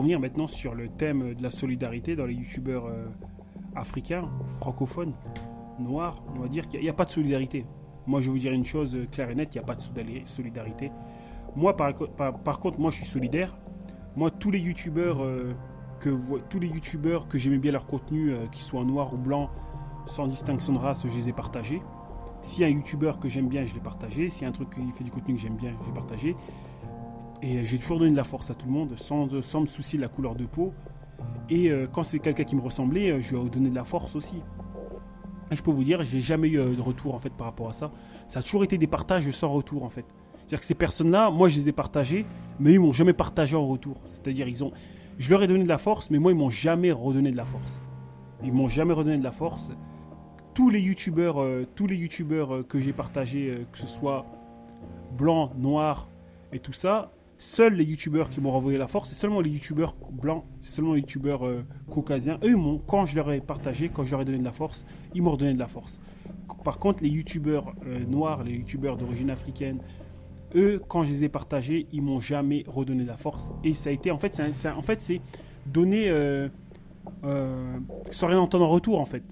revenir maintenant sur le thème de la solidarité dans les youtubeurs euh, africains, francophones, noirs, on va dire qu'il n'y a, pas de solidarité. Moi, je vais vous dire une chose euh, claire et nette, il n'y a pas de solidarité. Moi, par, contre, moi, je suis solidaire. Moi, tous les youtubeurs euh, que que j'aimais bien leur contenu, qu'ils soient noirs ou blancs, sans distinction de race, je les ai partagés. A un youtubeur que j'aime bien, je l'ai partagé. A un truc qui fait du contenu que j'aime bien, j'ai partagé. Et j'ai toujours donné de la force à tout le monde, sans, sans me soucier de la couleur de peau. Et euh, quand c'est quelqu'un qui me ressemblait, euh, je lui ai donné de la force aussi. Et je peux vous dire, j'ai jamais eu euh, de retour en fait par rapport à ça. Ça a toujours été des partages sans retour en fait. C'est-à-dire que ces personnes-là, moi je les ai partagées, mais ils m'ont jamais partagé en retour. C'est-à-dire ils ont, je leur ai donné de la force, mais moi ils m'ont jamais redonné de la force. Ils m'ont jamais redonné de la force. Tous les youtubeurs, tous les youtubeurs que j'ai partagés, que ce soit blanc, noir et tout ça, Seuls les youtubeurs qui m'ont renvoyé la force, c'est seulement les youtubeurs blancs, c'est seulement les youtubeurs euh, caucasiens. Eux, quand je leur ai partagé, quand je leur ai donné de la force, ils m'ont redonné de la force. Par contre, les youtubeurs euh, noirs, les youtubeurs d'origine africaine, eux, quand je les ai partagés, ils m'ont jamais redonné de la force. Et ça a été, en fait, c'est, en fait, c'est donner euh, sans rien entendre en retour, en fait.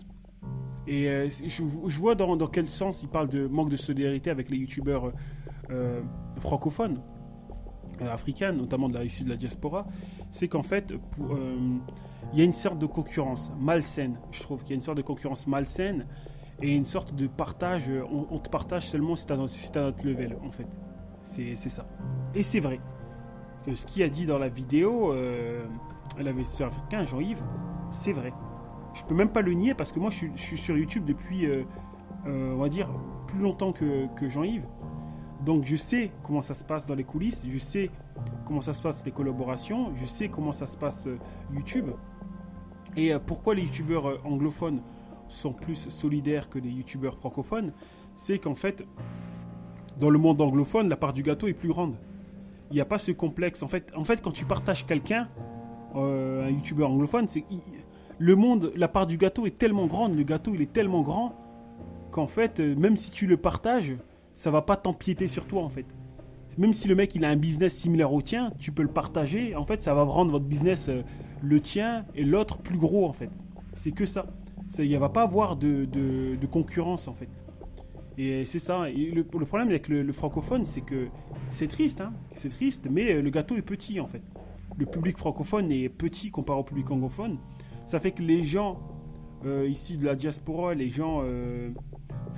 Et je, vois dans, dans, quel sens ils parlent de manque de solidarité avec les youtubeurs francophones. Euh, africaine, notamment de la, issue de la diaspora, c'est qu'en fait, euh, il y a une sorte de concurrence malsaine. Je trouve qu'il y a une sorte de concurrence malsaine et une sorte de partage. Euh, on, te partage seulement si tu as, notre level, en fait. C'est ça. Et c'est vrai. Ce qu'il a dit dans la vidéo, l'investisseur africain, Jean-Yves, c'est vrai. Je peux même pas le nier parce que moi, je, suis sur YouTube depuis, on va dire, plus longtemps que Jean-Yves. Donc je sais comment ça se passe dans les coulisses, je sais comment ça se passe les collaborations, je sais comment ça se passe euh, YouTube. Et euh, pourquoi les youtubeurs euh, anglophones sont plus solidaires que les youtubeurs francophones? C'est qu'en fait, dans le monde anglophone, la part du gâteau est plus grande. Il n'y a pas ce complexe. En fait, en fait quand tu partages quelqu'un, un youtubeur anglophone, c'est le monde, la part du gâteau est tellement grande, le gâteau il est tellement grand qu'en fait, même si tu le partages, ça va pas t'empiéter sur toi en fait. Même si le mec il a un business similaire au tien, tu peux le partager. En fait, ça va rendre votre business euh, le tien et l'autre plus gros en fait. C'est que ça. Il ne va pas avoir de, de, concurrence en fait. Et c'est ça. Le, problème avec le, francophone, c'est que c'est triste, hein. c'est triste, mais euh, le gâteau est petit en fait. Le public francophone est petit comparé au public anglophone. Ça fait que les gens euh, ici de la diaspora, les gens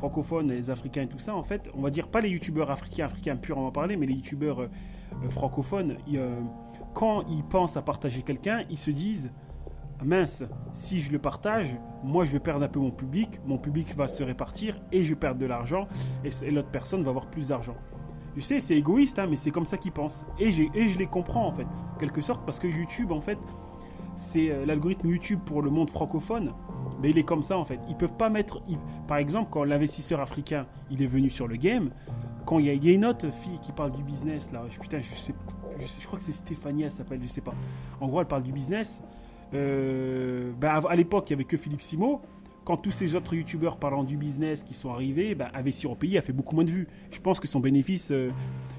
francophones, les Africains et tout ça, en fait, on va dire pas les youtubeurs africains, africains va parler, mais les youtubeurs euh, euh, francophones, euh, quand ils pensent à partager quelqu'un, ils se disent mince, si je le partage, moi je vais perdre un peu mon public, mon public va se répartir et je vais perdre de l'argent et, l'autre personne va avoir plus d'argent. Je sais, c'est égoïste, hein, mais c'est comme ça qu'ils pensent. Et, et je les comprends en fait, quelque sorte, parce que YouTube en fait, c'est l'algorithme YouTube pour le monde francophone mais il est comme ça en fait. Ils peuvent pas mettre. par exemple, quand l'investisseur africain il est venu sur le game, quand il y, a, une autre fille qui parle du business là, je, putain, je sais, je, crois que c'est Stéphanie, elle s'appelle, je sais pas. En gros, elle parle du business. Euh, ben, à l'époque, il y avait que Philippe Simo. Quand tous ces autres youtubeurs parlant du business qui sont arrivés, ben, Investir au pays a fait beaucoup moins de vues. Je pense que son bénéfice, euh,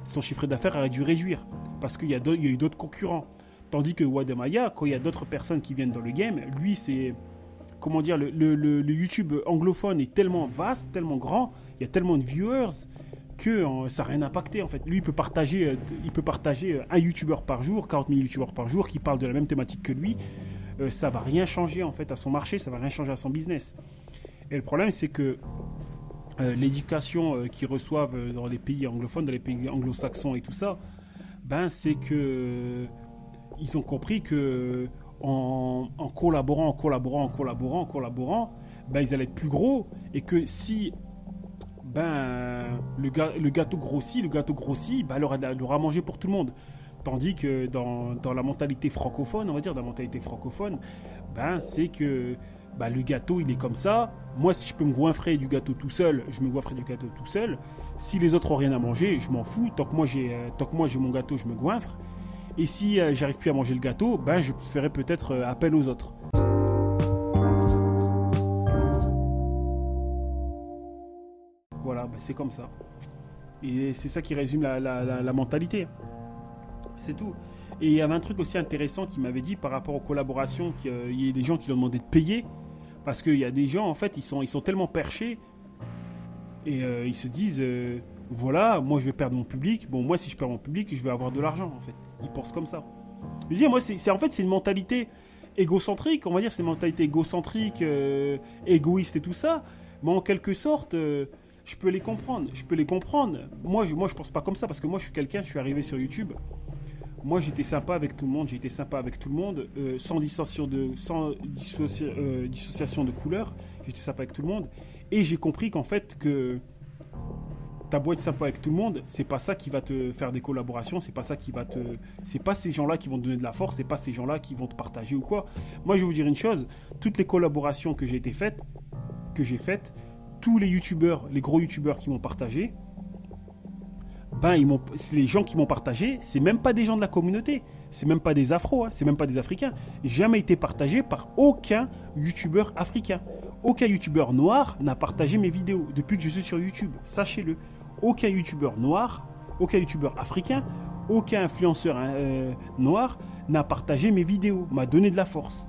son chiffre d'affaires aurait dû réduire parce qu'il y, y, a eu d'autres concurrents. Tandis que Wademaya, quand il y a d'autres personnes qui viennent dans le game, lui, c'est comment dire, le, YouTube anglophone est tellement vaste, tellement grand, il y a tellement de viewers que euh, ça n'a rien impacté en fait. Lui, il peut partager, euh, il peut partager euh, un YouTuber par jour, 40 000 YouTubers par jour qui parlent de la même thématique que lui. ça va rien changer en fait à son marché, ça va rien changer à son business. Et le problème, c'est que l'éducation qu'ils reçoivent dans les pays anglophones, dans les pays anglo-saxons et tout ça, ben c'est que ils ont compris que en, collaborant, en collaborant, en collaborant, en collaborant, ben, ils allaient être plus gros. Et que si ben, le, gâteau grossit, le gâteau grossit, ben, il aura, mangé pour tout le monde. Tandis que dans, la mentalité francophone, on va dire, dans la mentalité francophone, ben, c'est que ben, le gâteau, il est comme ça. Moi, si je peux me goinfrer du gâteau tout seul, je me goinfrerai du gâteau tout seul. Si les autres ont rien à manger, je m'en fous. Tant que moi j'ai, euh, tant que moi j'ai mon gâteau, je me goinfre. Et si euh, j'arrive plus à manger le gâteau, ben je ferai peut-être euh, appel aux autres. Voilà, ben, c'est comme ça. Et c'est ça qui résume la, mentalité. C'est tout. Et il y avait un truc aussi intéressant qui m'avait dit par rapport aux collaborations, qu'il y a des gens qui lui ont demandé de payer. Parce qu'il y a des gens, en fait, ils sont, ils sont tellement perchés. Et euh, ils se disent, voilà, moi je vais perdre mon public. Bon, moi si je perds mon public, je vais avoir de l'argent, en fait. Ils pensent comme ça. Je veux dire, moi, c'est en fait, c'est une mentalité égocentrique, on va dire, c'est une mentalité égocentrique, euh, égoïste et tout ça. Mais en quelque sorte, je peux les comprendre. Je peux les comprendre. Moi, je, moi, je pense pas comme ça parce que moi, je suis quelqu'un, je suis arrivé sur YouTube moi j'étais sympa avec tout le monde, été sympa avec tout le monde, euh, sans, dissociation de, sans euh, dissociation de couleur, j'étais sympa avec tout le monde. Et j'ai compris qu'en fait, que ta beau être sympa avec tout le monde, c'est pas ça qui va te faire des collaborations, c'est pas ça qui va te. C'est pas ces gens-là qui vont te donner de la force, c'est pas ces gens-là qui vont te partager ou quoi. Moi je vais vous dire une chose, toutes les collaborations que j'ai été faites, que j'ai faites, tous les youtubeurs, les gros youtubeurs qui m'ont partagé, ben ils m'ont, les gens qui m'ont partagé, c'est même pas des gens de la communauté, c'est même pas des afros, hein, c'est même pas des africains. Jamais été partagé par aucun youtubeur africain. Aucun youtubeur noir n'a partagé mes vidéos depuis que je suis sur YouTube. Sachez-le. Aucun youtubeur noir, aucun youtubeur africain, aucun influenceur hein, euh, noir n'a partagé mes vidéos, m'a donné de la force.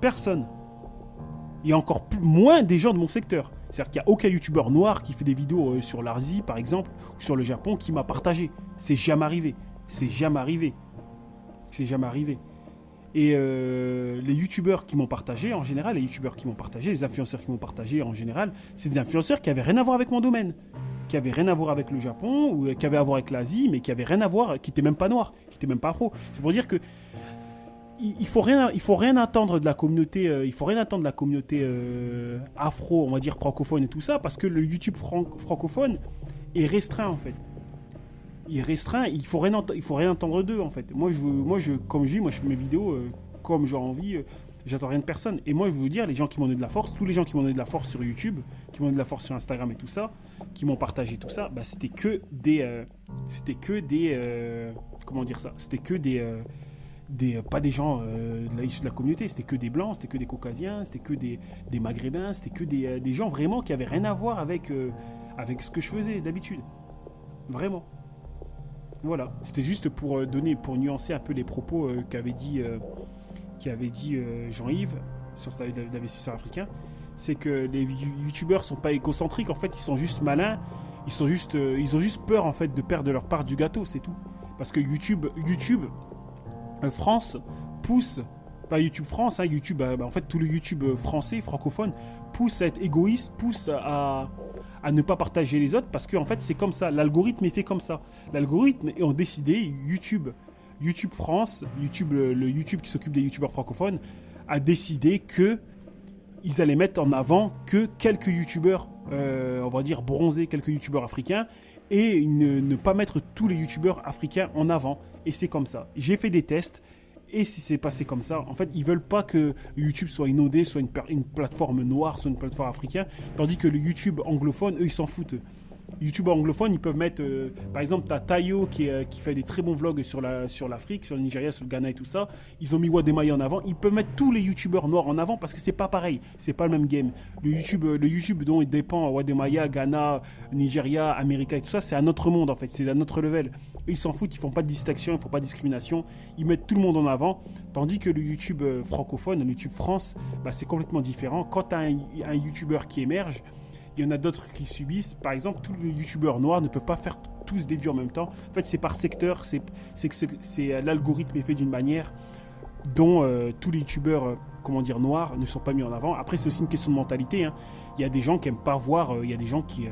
Personne. Et encore moins des gens de mon secteur. C'est-à-dire qu'il n'y a aucun youtubeur noir qui fait des vidéos euh, sur l'Arzi, par exemple, ou sur le Japon, qui m'a partagé. C'est jamais arrivé. C'est jamais arrivé. C'est jamais arrivé. Et euh, les youtubeurs qui m'ont partagé, en général, les youtubeurs qui m'ont partagé, les influenceurs qui m'ont partagé, en général, c'est des influenceurs qui avaient rien à voir avec mon domaine, qui avaient rien à voir avec le Japon, ou qui avaient à voir avec l'Asie, mais qui avaient rien à voir, qui n'étaient même pas noirs, qui n'étaient même pas afro. C'est pour dire que il, faut rien, il faut rien attendre de la communauté, euh, il faut rien attendre de la communauté euh, afro, on va dire francophone et tout ça, parce que le YouTube francophone est restreint en fait. Il est restreint, il faut rien, il faut rien attendre d'eux en fait. Moi je, moi je, comme je dis, moi je fais mes vidéos euh, comme j'ai envie. J'attends rien de personne. Et moi, je veux vous dire, les gens qui m'ont donné de la force, tous les gens qui m'ont donné de la force sur YouTube, qui m'ont donné de la force sur Instagram et tout ça, qui m'ont partagé tout ça, bah, c'était que des, c'était que des, comment dire ça, c'était que des, des, pas des gens euh, de de la communauté, c'était que des blancs, c'était que des caucasiens, c'était que des, des maghrébins, c'était que des, euh, des, gens vraiment qui avaient rien à voir avec, euh, avec ce que je faisais d'habitude. Vraiment. Voilà, c'était juste pour donner, pour nuancer un peu les propos qu'avait dit, qu'avait dit Jean-Yves sur l'investisseur africain. C'est que les youtubeurs sont pas égocentriques, en fait, ils sont juste malins, ils, sont juste, ils ont juste peur en fait de perdre leur part du gâteau, c'est tout. Parce que YouTube, YouTube, euh, France pousse, pas YouTube France, hein, YouTube, euh, bah, en fait tout le YouTube euh, français, francophone, pousse à être égoïste, pousse à, ne pas partager les autres parce qu'en en fait c'est comme ça, l'algorithme est fait comme ça. L'algorithme ont décidé, YouTube, YouTube France, YouTube, le, YouTube qui s'occupe des YouTubeurs francophones, a décidé que ils allaient mettre en avant que quelques YouTubeurs, on va dire bronzés, quelques YouTubeurs africains, et ne, ne pas mettre tous les YouTubeurs africains en avant et c'est comme ça. J'ai fait des tests et si c'est passé comme ça, en fait, ils veulent pas que YouTube soit inondé, soit une, une plateforme noire, soit une plateforme africaine, tandis que le YouTube anglophone, eux, ils s'en foutent. YouTube anglophone, ils peuvent mettre, euh, par exemple, t'as Tayo qui, euh, qui fait des très bons vlogs sur la sur l'Afrique, sur le Nigeria, sur le Ghana et tout ça. Ils ont mis Wademaya en avant. Ils peuvent mettre tous les YouTubeurs noirs en avant parce que c'est pas pareil, c'est pas le même game. Le YouTube, euh, le YouTube dont il dépend, Wademaya, Ghana, Nigeria, Amérique et tout ça, c'est un autre monde en fait, c'est un autre level. ils s'en foutent, ils font pas de distinction, ils font pas de discrimination. Ils mettent tout le monde en avant, tandis que le YouTube francophone, le YouTube France, bah, c'est complètement différent. Quand t'as un, un YouTuber qui émerge il y en a d'autres qui subissent. Par exemple, tous les youtubeurs noirs ne peuvent pas faire tous des vues en même temps. En fait, c'est par secteur, c'est euh, l'algorithme est fait d'une manière dont euh, tous les youtubeurs, euh, comment dire, noirs ne sont pas mis en avant. Après, c'est aussi une question de mentalité. Hein. Il y a des gens qui aiment pas voir, il y a des gens qui,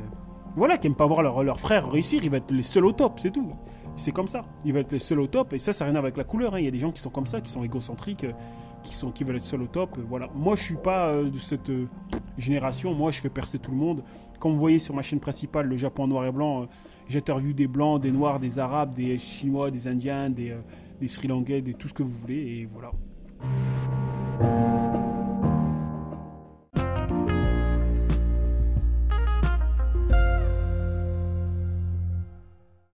voilà, qui aiment pas voir leur frères réussir. Ils vont être les seuls au top, c'est tout. C'est comme ça. Ils vont être les seuls au top. Et ça, ça n'a rien à voir avec la couleur. Hein. Il y a des gens qui sont comme ça, qui sont égocentriques qui, sont, qui veulent être seuls au top. Voilà. Moi, je suis pas euh, de cette euh, génération. Moi, je fais percer tout le monde. Comme vous voyez sur ma chaîne principale, le Japon noir et blanc, euh, j'interviewe des blancs, des noirs, des arabes, des chinois, des indiens, des, des sri lankais, des tout ce que vous voulez. Et voilà.